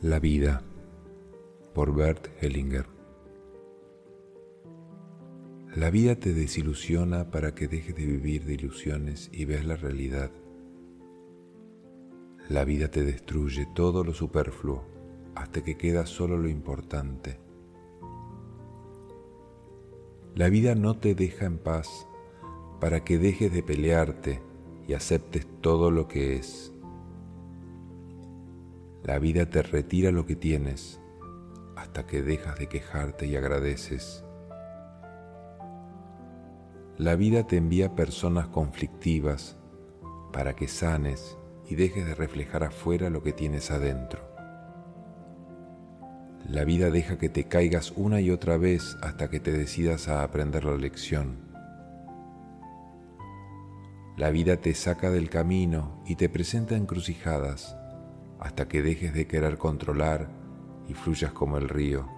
La vida por Bert Hellinger La vida te desilusiona para que dejes de vivir de ilusiones y veas la realidad. La vida te destruye todo lo superfluo hasta que queda solo lo importante. La vida no te deja en paz para que dejes de pelearte y aceptes todo lo que es. La vida te retira lo que tienes hasta que dejas de quejarte y agradeces. La vida te envía personas conflictivas para que sanes y dejes de reflejar afuera lo que tienes adentro. La vida deja que te caigas una y otra vez hasta que te decidas a aprender la lección. La vida te saca del camino y te presenta encrucijadas hasta que dejes de querer controlar y fluyas como el río.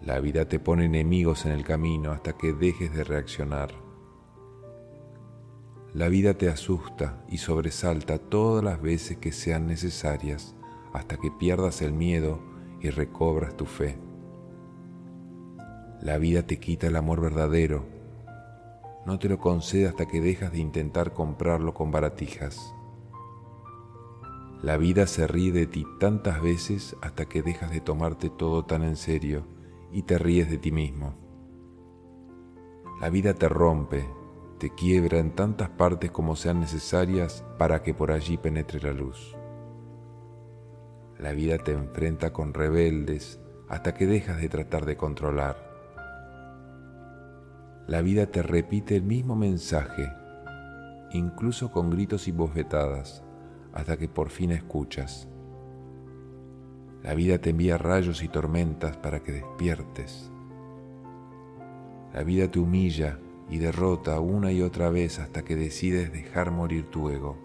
La vida te pone enemigos en el camino hasta que dejes de reaccionar. La vida te asusta y sobresalta todas las veces que sean necesarias hasta que pierdas el miedo y recobras tu fe. La vida te quita el amor verdadero no te lo concede hasta que dejas de intentar comprarlo con baratijas. La vida se ríe de ti tantas veces hasta que dejas de tomarte todo tan en serio y te ríes de ti mismo. La vida te rompe, te quiebra en tantas partes como sean necesarias para que por allí penetre la luz. La vida te enfrenta con rebeldes hasta que dejas de tratar de controlar la vida te repite el mismo mensaje, incluso con gritos y bofetadas, hasta que por fin escuchas. La vida te envía rayos y tormentas para que despiertes. La vida te humilla y derrota una y otra vez hasta que decides dejar morir tu ego.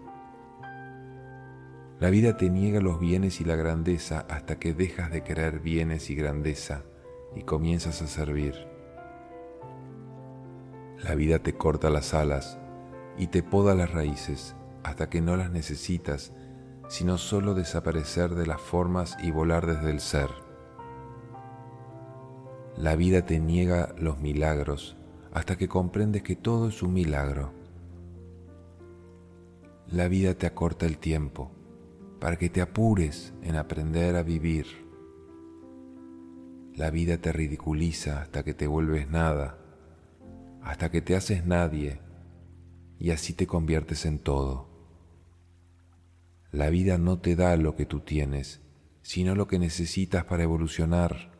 La vida te niega los bienes y la grandeza hasta que dejas de querer bienes y grandeza y comienzas a servir. La vida te corta las alas y te poda las raíces hasta que no las necesitas, sino solo desaparecer de las formas y volar desde el ser. La vida te niega los milagros hasta que comprendes que todo es un milagro. La vida te acorta el tiempo para que te apures en aprender a vivir. La vida te ridiculiza hasta que te vuelves nada hasta que te haces nadie y así te conviertes en todo. La vida no te da lo que tú tienes, sino lo que necesitas para evolucionar.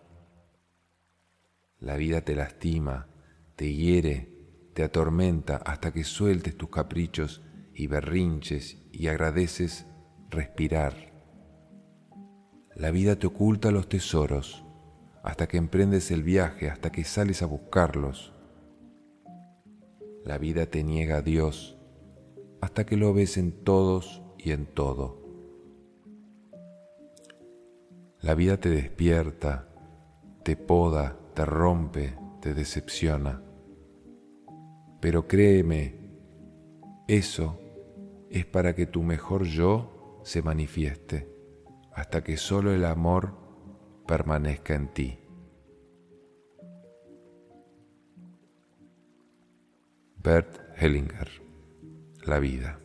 La vida te lastima, te hiere, te atormenta hasta que sueltes tus caprichos y berrinches y agradeces respirar. La vida te oculta los tesoros hasta que emprendes el viaje, hasta que sales a buscarlos. La vida te niega a Dios hasta que lo ves en todos y en todo. La vida te despierta, te poda, te rompe, te decepciona. Pero créeme, eso es para que tu mejor yo se manifieste, hasta que solo el amor permanezca en ti. Bert Hellinger, La vida.